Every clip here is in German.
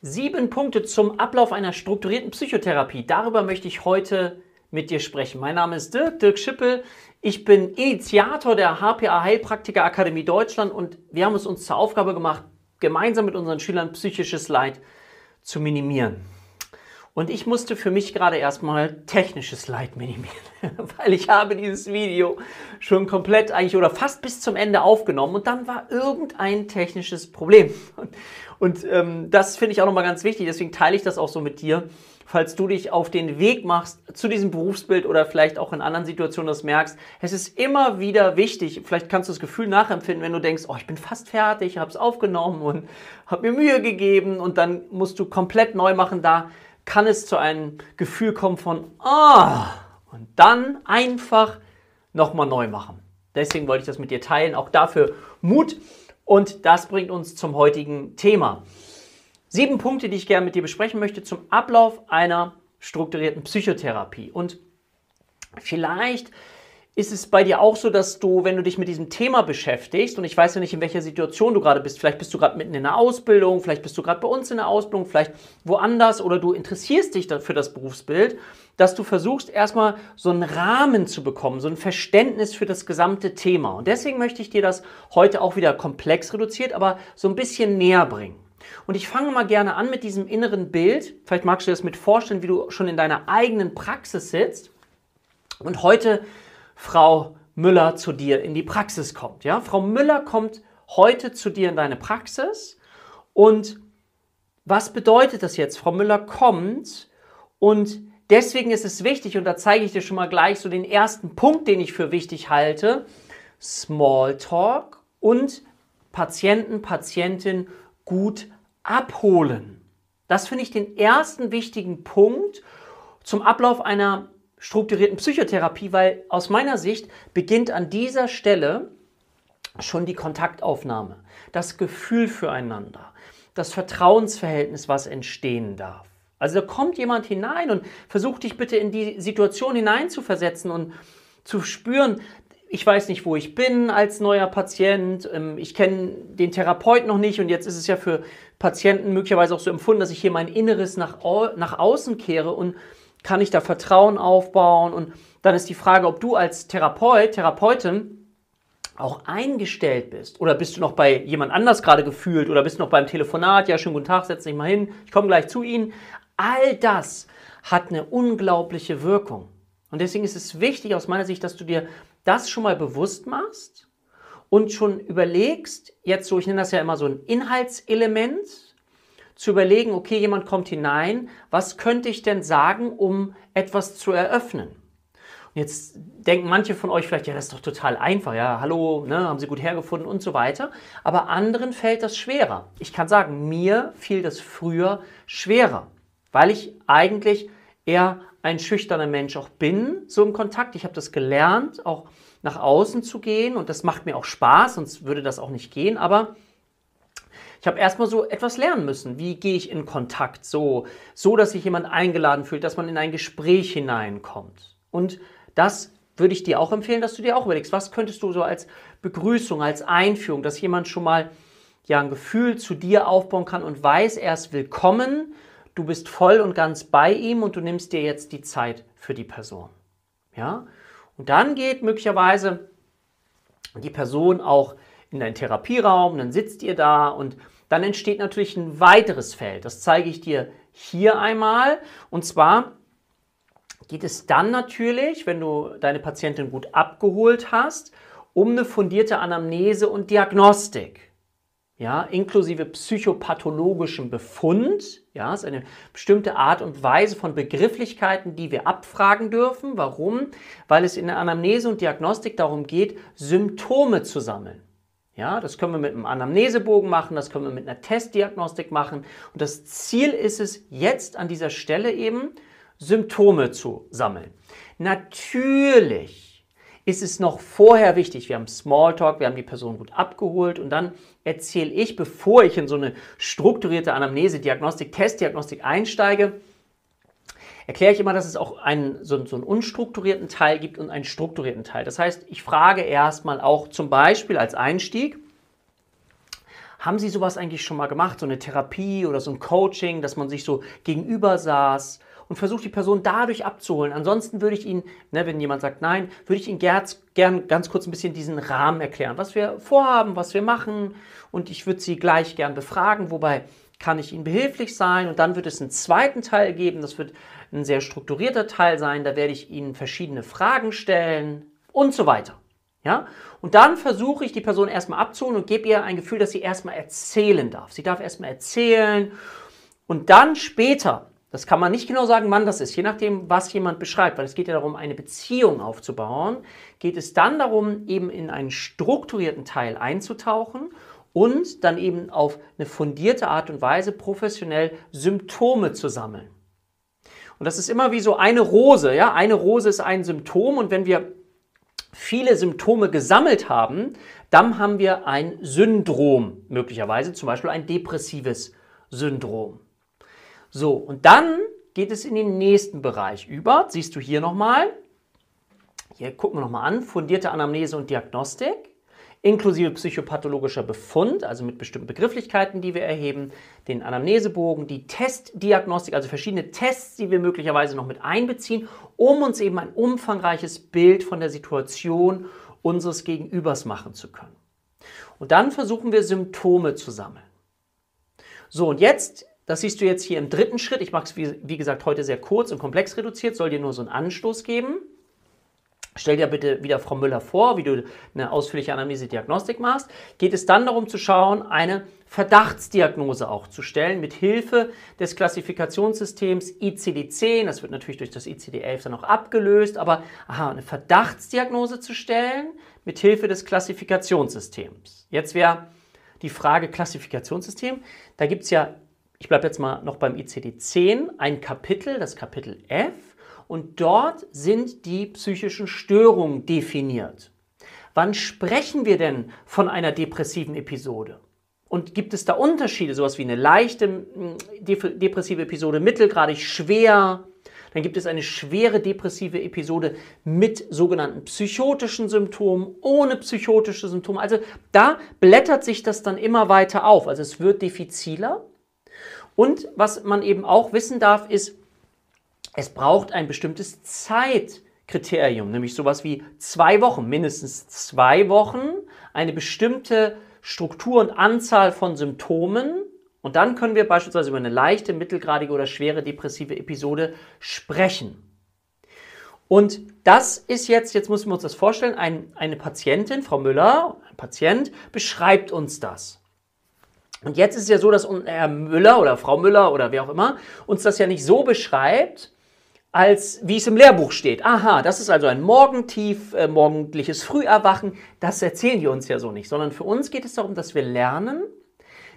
Sieben Punkte zum Ablauf einer strukturierten Psychotherapie. Darüber möchte ich heute mit dir sprechen. Mein Name ist Dirk, Dirk Schippel. Ich bin Initiator der HPA Heilpraktiker Akademie Deutschland und wir haben es uns zur Aufgabe gemacht, gemeinsam mit unseren Schülern psychisches Leid zu minimieren. Und ich musste für mich gerade erstmal technisches Leid minimieren, weil ich habe dieses Video schon komplett eigentlich oder fast bis zum Ende aufgenommen und dann war irgendein technisches Problem. Und ähm, das finde ich auch nochmal ganz wichtig, deswegen teile ich das auch so mit dir, falls du dich auf den Weg machst zu diesem Berufsbild oder vielleicht auch in anderen Situationen das merkst. Es ist immer wieder wichtig, vielleicht kannst du das Gefühl nachempfinden, wenn du denkst, oh, ich bin fast fertig, habe es aufgenommen und habe mir Mühe gegeben und dann musst du komplett neu machen da kann es zu einem Gefühl kommen von, ah, und dann einfach nochmal neu machen. Deswegen wollte ich das mit dir teilen. Auch dafür Mut. Und das bringt uns zum heutigen Thema. Sieben Punkte, die ich gerne mit dir besprechen möchte zum Ablauf einer strukturierten Psychotherapie. Und vielleicht ist es bei dir auch so, dass du, wenn du dich mit diesem Thema beschäftigst, und ich weiß ja nicht, in welcher Situation du gerade bist, vielleicht bist du gerade mitten in der Ausbildung, vielleicht bist du gerade bei uns in der Ausbildung, vielleicht woanders oder du interessierst dich für das Berufsbild, dass du versuchst erstmal so einen Rahmen zu bekommen, so ein Verständnis für das gesamte Thema. Und deswegen möchte ich dir das heute auch wieder komplex reduziert, aber so ein bisschen näher bringen. Und ich fange mal gerne an mit diesem inneren Bild. Vielleicht magst du dir das mit vorstellen, wie du schon in deiner eigenen Praxis sitzt. Und heute Frau Müller zu dir in die Praxis kommt. Ja? Frau Müller kommt heute zu dir in deine Praxis und was bedeutet das jetzt? Frau Müller kommt und deswegen ist es wichtig, und da zeige ich dir schon mal gleich so den ersten Punkt, den ich für wichtig halte, Smalltalk und Patienten, Patientin gut abholen. Das finde ich den ersten wichtigen Punkt zum Ablauf einer strukturierten Psychotherapie, weil aus meiner Sicht beginnt an dieser Stelle schon die Kontaktaufnahme, das Gefühl füreinander, das Vertrauensverhältnis, was entstehen darf. Also da kommt jemand hinein und versucht dich bitte in die Situation hineinzuversetzen und zu spüren, ich weiß nicht, wo ich bin als neuer Patient, ähm, ich kenne den Therapeut noch nicht und jetzt ist es ja für Patienten möglicherweise auch so empfunden, dass ich hier mein Inneres nach, nach außen kehre und kann ich da Vertrauen aufbauen? Und dann ist die Frage, ob du als Therapeut, Therapeutin auch eingestellt bist. Oder bist du noch bei jemand anders gerade gefühlt? Oder bist du noch beim Telefonat? Ja, schönen guten Tag, setz dich mal hin. Ich komme gleich zu Ihnen. All das hat eine unglaubliche Wirkung. Und deswegen ist es wichtig aus meiner Sicht, dass du dir das schon mal bewusst machst und schon überlegst, jetzt so, ich nenne das ja immer so ein Inhaltselement, zu überlegen, okay, jemand kommt hinein, was könnte ich denn sagen, um etwas zu eröffnen? Und jetzt denken manche von euch vielleicht, ja, das ist doch total einfach, ja, hallo, ne, haben Sie gut hergefunden und so weiter. Aber anderen fällt das schwerer. Ich kann sagen, mir fiel das früher schwerer, weil ich eigentlich eher ein schüchterner Mensch auch bin, so im Kontakt. Ich habe das gelernt, auch nach außen zu gehen und das macht mir auch Spaß, sonst würde das auch nicht gehen. Aber ich habe erstmal so etwas lernen müssen. Wie gehe ich in Kontakt? So, so, dass sich jemand eingeladen fühlt, dass man in ein Gespräch hineinkommt. Und das würde ich dir auch empfehlen, dass du dir auch überlegst, was könntest du so als Begrüßung, als Einführung, dass jemand schon mal ja ein Gefühl zu dir aufbauen kann und weiß, er ist willkommen, du bist voll und ganz bei ihm und du nimmst dir jetzt die Zeit für die Person. Ja? Und dann geht möglicherweise die Person auch in deinen Therapieraum, dann sitzt ihr da und dann entsteht natürlich ein weiteres Feld. Das zeige ich dir hier einmal. Und zwar geht es dann natürlich, wenn du deine Patientin gut abgeholt hast, um eine fundierte Anamnese und Diagnostik. Ja, inklusive psychopathologischem Befund. Ja, ist eine bestimmte Art und Weise von Begrifflichkeiten, die wir abfragen dürfen. Warum? Weil es in der Anamnese und Diagnostik darum geht, Symptome zu sammeln. Ja, das können wir mit einem Anamnesebogen machen, das können wir mit einer Testdiagnostik machen. Und das Ziel ist es, jetzt an dieser Stelle eben Symptome zu sammeln. Natürlich ist es noch vorher wichtig, wir haben Smalltalk, wir haben die Person gut abgeholt und dann erzähle ich, bevor ich in so eine strukturierte Anamnese, Diagnostik, Testdiagnostik einsteige, erkläre ich immer, dass es auch einen, so, so einen unstrukturierten Teil gibt und einen strukturierten Teil. Das heißt, ich frage erstmal auch zum Beispiel als Einstieg, haben Sie sowas eigentlich schon mal gemacht, so eine Therapie oder so ein Coaching, dass man sich so gegenüber saß und versucht die Person dadurch abzuholen. Ansonsten würde ich Ihnen, ne, wenn jemand sagt nein, würde ich Ihnen gern, gern ganz kurz ein bisschen diesen Rahmen erklären, was wir vorhaben, was wir machen und ich würde Sie gleich gern befragen, wobei kann ich Ihnen behilflich sein und dann wird es einen zweiten Teil geben, das wird ein sehr strukturierter Teil sein, da werde ich Ihnen verschiedene Fragen stellen und so weiter. Ja? Und dann versuche ich die Person erstmal abzuholen und gebe ihr ein Gefühl, dass sie erstmal erzählen darf. Sie darf erstmal erzählen und dann später, das kann man nicht genau sagen, wann das ist, je nachdem, was jemand beschreibt, weil es geht ja darum, eine Beziehung aufzubauen, geht es dann darum, eben in einen strukturierten Teil einzutauchen und dann eben auf eine fundierte Art und Weise professionell Symptome zu sammeln. Und das ist immer wie so eine Rose, ja, eine Rose ist ein Symptom und wenn wir viele Symptome gesammelt haben, dann haben wir ein Syndrom, möglicherweise zum Beispiel ein depressives Syndrom. So, und dann geht es in den nächsten Bereich über. Siehst du hier nochmal. Hier gucken wir nochmal an. Fundierte Anamnese und Diagnostik inklusive psychopathologischer Befund, also mit bestimmten Begrifflichkeiten, die wir erheben, den Anamnesebogen, die Testdiagnostik, also verschiedene Tests, die wir möglicherweise noch mit einbeziehen, um uns eben ein umfangreiches Bild von der Situation unseres Gegenübers machen zu können. Und dann versuchen wir Symptome zu sammeln. So, und jetzt, das siehst du jetzt hier im dritten Schritt, ich mache es wie, wie gesagt heute sehr kurz und komplex reduziert, soll dir nur so einen Anstoß geben. Stell dir bitte wieder Frau Müller vor, wie du eine ausführliche Anamnese-Diagnostik machst. Geht es dann darum zu schauen, eine Verdachtsdiagnose auch zu stellen, mit Hilfe des Klassifikationssystems ICD-10. Das wird natürlich durch das ICD-11 dann auch abgelöst, aber aha, eine Verdachtsdiagnose zu stellen, mit Hilfe des Klassifikationssystems. Jetzt wäre die Frage Klassifikationssystem. Da gibt es ja, ich bleibe jetzt mal noch beim ICD-10, ein Kapitel, das Kapitel F und dort sind die psychischen Störungen definiert. Wann sprechen wir denn von einer depressiven Episode? Und gibt es da Unterschiede, sowas wie eine leichte depressive Episode, mittelgradig, schwer? Dann gibt es eine schwere depressive Episode mit sogenannten psychotischen Symptomen, ohne psychotische Symptome. Also da blättert sich das dann immer weiter auf. Also es wird diffiziler. Und was man eben auch wissen darf, ist, es braucht ein bestimmtes Zeitkriterium, nämlich sowas wie zwei Wochen, mindestens zwei Wochen, eine bestimmte Struktur und Anzahl von Symptomen. Und dann können wir beispielsweise über eine leichte, mittelgradige oder schwere depressive Episode sprechen. Und das ist jetzt, jetzt müssen wir uns das vorstellen, ein, eine Patientin, Frau Müller, ein Patient, beschreibt uns das. Und jetzt ist es ja so, dass Herr Müller oder Frau Müller oder wer auch immer uns das ja nicht so beschreibt, als wie es im Lehrbuch steht. Aha, das ist also ein Morgentief, äh, morgendliches Früherwachen. Das erzählen die uns ja so nicht, sondern für uns geht es darum, dass wir lernen,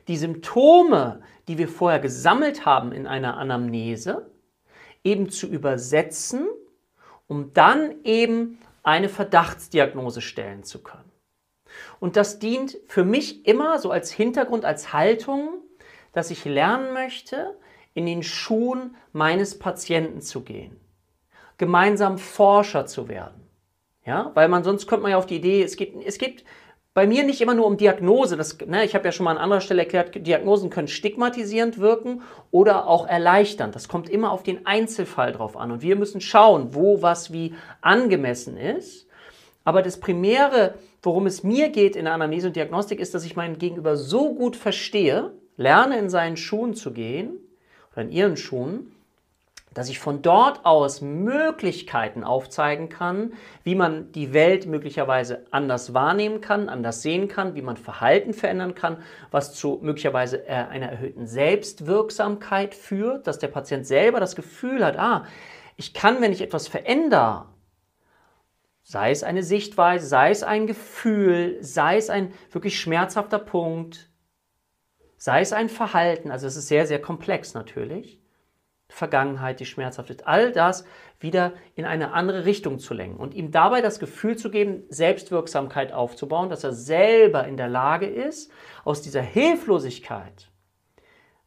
die Symptome, die wir vorher gesammelt haben in einer Anamnese, eben zu übersetzen, um dann eben eine Verdachtsdiagnose stellen zu können. Und das dient für mich immer so als Hintergrund, als Haltung, dass ich lernen möchte, in den Schuhen meines Patienten zu gehen, gemeinsam Forscher zu werden. Ja, weil man sonst kommt man ja auf die Idee, es geht, es geht bei mir nicht immer nur um Diagnose. Das, ne, ich habe ja schon mal an anderer Stelle erklärt, Diagnosen können stigmatisierend wirken oder auch erleichternd. Das kommt immer auf den Einzelfall drauf an. Und wir müssen schauen, wo was wie angemessen ist. Aber das Primäre, worum es mir geht in der Anamnese und Diagnostik, ist, dass ich meinen Gegenüber so gut verstehe, lerne in seinen Schuhen zu gehen, oder in ihren Schuhen, dass ich von dort aus Möglichkeiten aufzeigen kann, wie man die Welt möglicherweise anders wahrnehmen kann, anders sehen kann, wie man Verhalten verändern kann, was zu möglicherweise äh, einer erhöhten Selbstwirksamkeit führt, dass der Patient selber das Gefühl hat, ah, ich kann, wenn ich etwas verändere, sei es eine Sichtweise, sei es ein Gefühl, sei es ein wirklich schmerzhafter Punkt, sei es ein Verhalten, also es ist sehr, sehr komplex natürlich, Vergangenheit, die schmerzhaft ist, all das wieder in eine andere Richtung zu lenken und ihm dabei das Gefühl zu geben, Selbstwirksamkeit aufzubauen, dass er selber in der Lage ist, aus dieser Hilflosigkeit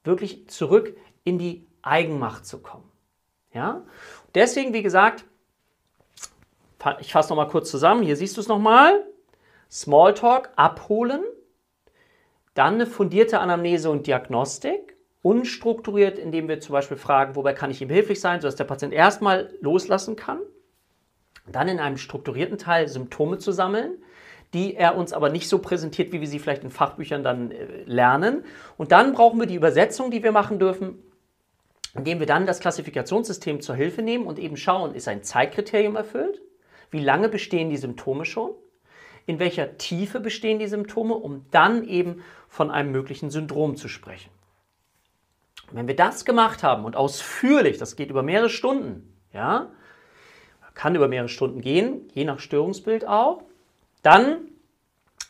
wirklich zurück in die Eigenmacht zu kommen. Ja? Deswegen, wie gesagt, ich fasse nochmal kurz zusammen, hier siehst du es nochmal, Smalltalk abholen, Dann eine fundierte Anamnese und Diagnostik. Unstrukturiert, indem wir zum Beispiel fragen, wobei kann ich ihm behilflich sein, sodass der Patient erstmal loslassen kann. Dann in einem strukturierten Teil Symptome zu sammeln, die er uns aber nicht so präsentiert, wie wir sie vielleicht in Fachbüchern dann äh, lernen. Und dann brauchen wir die Übersetzung, die wir machen dürfen, indem wir dann das Klassifikationssystem zur Hilfe nehmen und eben schauen, ist ein Zeitkriterium erfüllt? Wie lange bestehen die Symptome schon? In welcher Tiefe bestehen die Symptome, um dann eben von einem möglichen Syndrom zu sprechen. Wenn wir das gemacht haben und ausführlich, das geht über mehrere Stunden, ja, kann über mehrere Stunden gehen, je nach Störungsbild auch, dann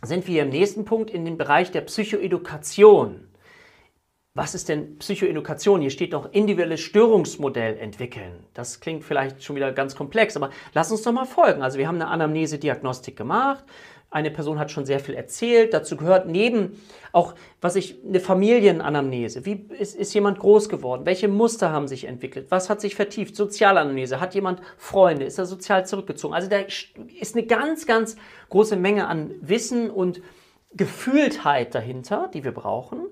sind wir im nächsten Punkt in dem Bereich der Psychoedukation. Was ist denn Psychoedukation? Hier steht noch individuelles Störungsmodell entwickeln. Das klingt vielleicht schon wieder ganz komplex, aber lass uns doch mal folgen. Also wir haben eine Anamnese-Diagnostik gemacht. Eine Person hat schon sehr viel erzählt. Dazu gehört neben auch, was ich, eine Familienanamnese. Wie ist, ist jemand groß geworden? Welche Muster haben sich entwickelt? Was hat sich vertieft? Sozialanamnese. Hat jemand Freunde? Ist er sozial zurückgezogen? Also da ist eine ganz, ganz große Menge an Wissen und Gefühltheit dahinter, die wir brauchen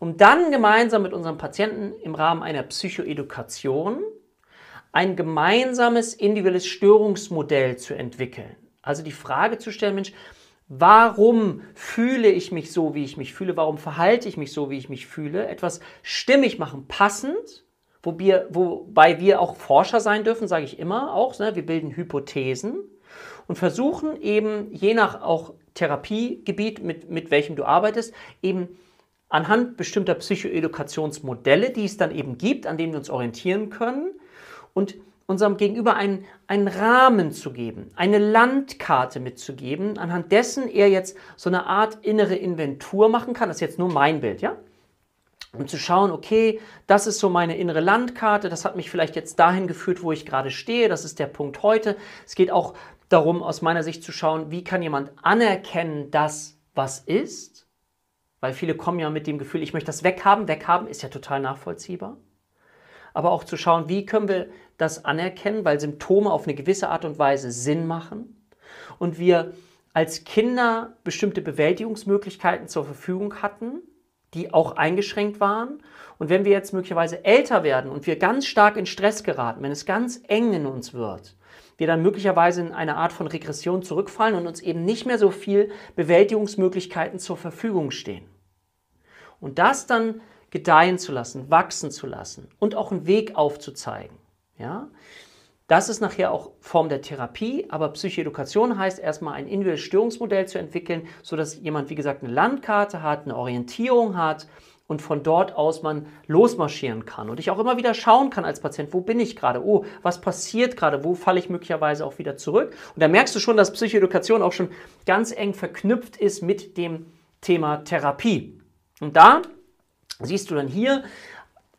um dann gemeinsam mit unserem Patienten im Rahmen einer Psychoedukation ein gemeinsames individuelles Störungsmodell zu entwickeln. Also die Frage zu stellen, Mensch, warum fühle ich mich so, wie ich mich fühle? Warum verhalte ich mich so, wie ich mich fühle? Etwas stimmig machen, passend, wo wir, wobei wir auch Forscher sein dürfen, sage ich immer auch. Ne? Wir bilden Hypothesen und versuchen eben, je nach auch Therapiegebiet, mit, mit welchem du arbeitest, eben anhand bestimmter Psychoedukationsmodelle, die es dann eben gibt, an denen wir uns orientieren können und unserem Gegenüber einen, einen Rahmen zu geben, eine Landkarte mitzugeben, anhand dessen er jetzt so eine Art innere Inventur machen kann. Das ist jetzt nur mein Bild, ja? Um zu schauen, okay, das ist so meine innere Landkarte, das hat mich vielleicht jetzt dahin geführt, wo ich gerade stehe, das ist der Punkt heute. Es geht auch darum, aus meiner Sicht zu schauen, wie kann jemand anerkennen, das, was ist weil viele kommen ja mit dem Gefühl, ich möchte das weghaben. Weghaben ist ja total nachvollziehbar. Aber auch zu schauen, wie können wir das anerkennen, weil Symptome auf eine gewisse Art und Weise Sinn machen und wir als Kinder bestimmte Bewältigungsmöglichkeiten zur Verfügung hatten, die auch eingeschränkt waren. Und wenn wir jetzt möglicherweise älter werden und wir ganz stark in Stress geraten, wenn es ganz eng in uns wird, wir dann möglicherweise in eine Art von Regression zurückfallen und uns eben nicht mehr so viel Bewältigungsmöglichkeiten zur Verfügung stehen. Und das dann gedeihen zu lassen, wachsen zu lassen und auch einen Weg aufzuzeigen. Ja? Das ist nachher auch Form der Therapie, aber Psychoedukation heißt erstmal ein individuelles Störungsmodell zu entwickeln, sodass jemand, wie gesagt, eine Landkarte hat, eine Orientierung hat und von dort aus man losmarschieren kann. Und ich auch immer wieder schauen kann als Patient, wo bin ich gerade? Oh, was passiert gerade? Wo falle ich möglicherweise auch wieder zurück? Und da merkst du schon, dass Psychoedukation auch schon ganz eng verknüpft ist mit dem Thema Therapie. Und da siehst du dann hier,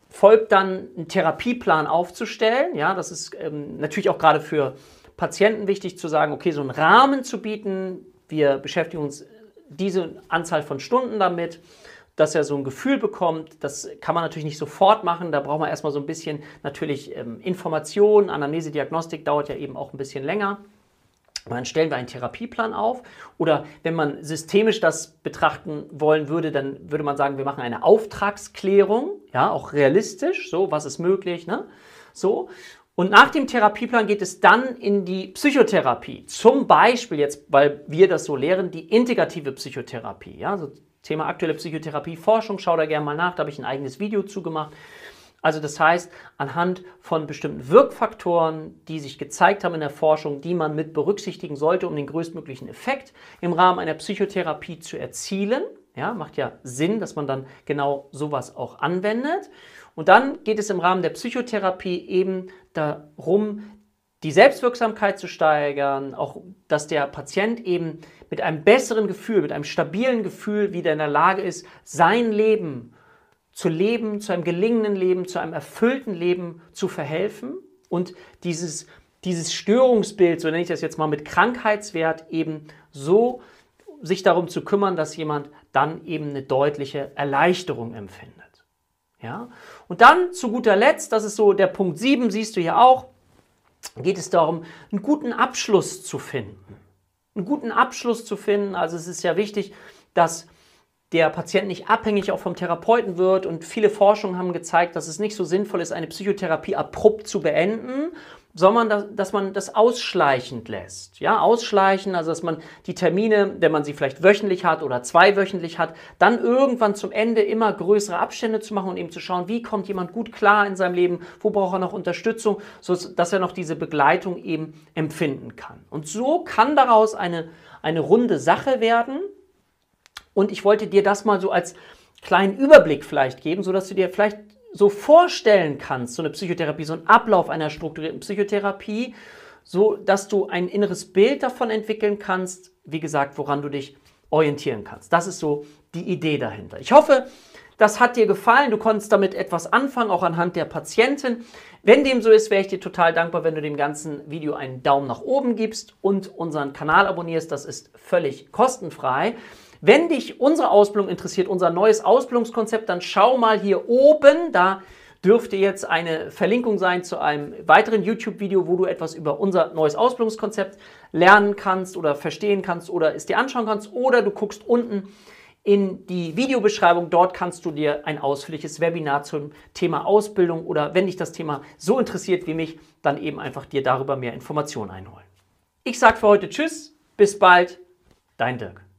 folgt dann ein Therapieplan aufzustellen. Ja, das ist ähm, natürlich auch gerade für Patienten wichtig zu sagen, okay, so einen Rahmen zu bieten. Wir beschäftigen uns diese Anzahl von Stunden damit dass er so ein Gefühl bekommt. Das kann man natürlich nicht sofort machen. Da braucht man erstmal so ein bisschen natürlich ähm, Informationen. Anamnese, Diagnostik dauert ja eben auch ein bisschen länger. dann stellen wir einen Therapieplan auf. Oder wenn man systemisch das betrachten wollen würde, dann würde man sagen, wir machen eine Auftragsklärung. Ja, auch realistisch. So, was ist möglich? Ne? So. Und nach dem Therapieplan geht es dann in die Psychotherapie. Zum Beispiel jetzt, weil wir das so lehren, die integrative Psychotherapie. Ja, also Thema aktuelle Psychotherapie, Forschung, schau da gerne mal nach, da habe ich ein eigenes Video zugemacht. Also das heißt, anhand von bestimmten Wirkfaktoren, die sich gezeigt haben in der Forschung, die man mit berücksichtigen sollte, um den größtmöglichen Effekt im Rahmen einer Psychotherapie zu erzielen. Ja, macht ja Sinn, dass man dann genau sowas auch anwendet. Und dann geht es im Rahmen der Psychotherapie eben darum, die Selbstwirksamkeit zu steigern, auch dass der Patient eben mit einem besseren Gefühl, mit einem stabilen Gefühl wieder in der Lage ist, sein Leben zu leben, zu einem gelingenden Leben, zu einem erfüllten Leben zu verhelfen und dieses, dieses Störungsbild, so nenne ich das jetzt mal mit Krankheitswert, eben so sich darum zu kümmern, dass jemand dann eben eine deutliche Erleichterung empfindet. Ja? Und dann zu guter Letzt, das ist so der Punkt 7, siehst du hier auch, geht es darum, einen guten Abschluss zu finden. Einen guten Abschluss zu finden. Also es ist ja wichtig, dass der Patient nicht abhängig auch vom Therapeuten wird. Und viele Forschungen haben gezeigt, dass es nicht so sinnvoll ist, eine Psychotherapie abrupt zu beenden, sondern dass, dass man das ausschleichend lässt. Ja, ausschleichen, also dass man die Termine, wenn man sie vielleicht wöchentlich hat oder zweiwöchentlich hat, dann irgendwann zum Ende immer größere Abstände zu machen und eben zu schauen, wie kommt jemand gut klar in seinem Leben, wo braucht er noch Unterstützung, so dass er noch diese Begleitung eben empfinden kann. Und so kann daraus eine, eine runde Sache werden. Und ich wollte dir das mal so als kleinen Überblick vielleicht geben, sodass du dir vielleicht so vorstellen kannst, so eine Psychotherapie, so ein Ablauf einer strukturierten Psychotherapie, so dass du ein inneres Bild davon entwickeln kannst, wie gesagt, woran du dich orientieren kannst. Das ist so die Idee dahinter. Ich hoffe, das hat dir gefallen. Du konntest damit etwas anfangen, auch anhand der Patientin. Wenn dem so ist, wäre ich dir total dankbar, wenn du dem ganzen Video einen Daumen nach oben gibst und unseren Kanal abonnierst. Das ist völlig kostenfrei. Wenn dich unsere Ausbildung interessiert, unser neues Ausbildungskonzept, dann schau mal hier oben, da dürfte jetzt eine Verlinkung sein zu einem weiteren YouTube-Video, wo du etwas über unser neues Ausbildungskonzept lernen kannst oder verstehen kannst oder es dir anschauen kannst. Oder du guckst unten in die Videobeschreibung. Dort kannst du dir ein ausführliches Webinar zum Thema Ausbildung oder wenn dich das Thema so interessiert wie mich, dann eben einfach dir darüber mehr Informationen einholen. Ich sage für heute Tschüss, bis bald, dein Dirk.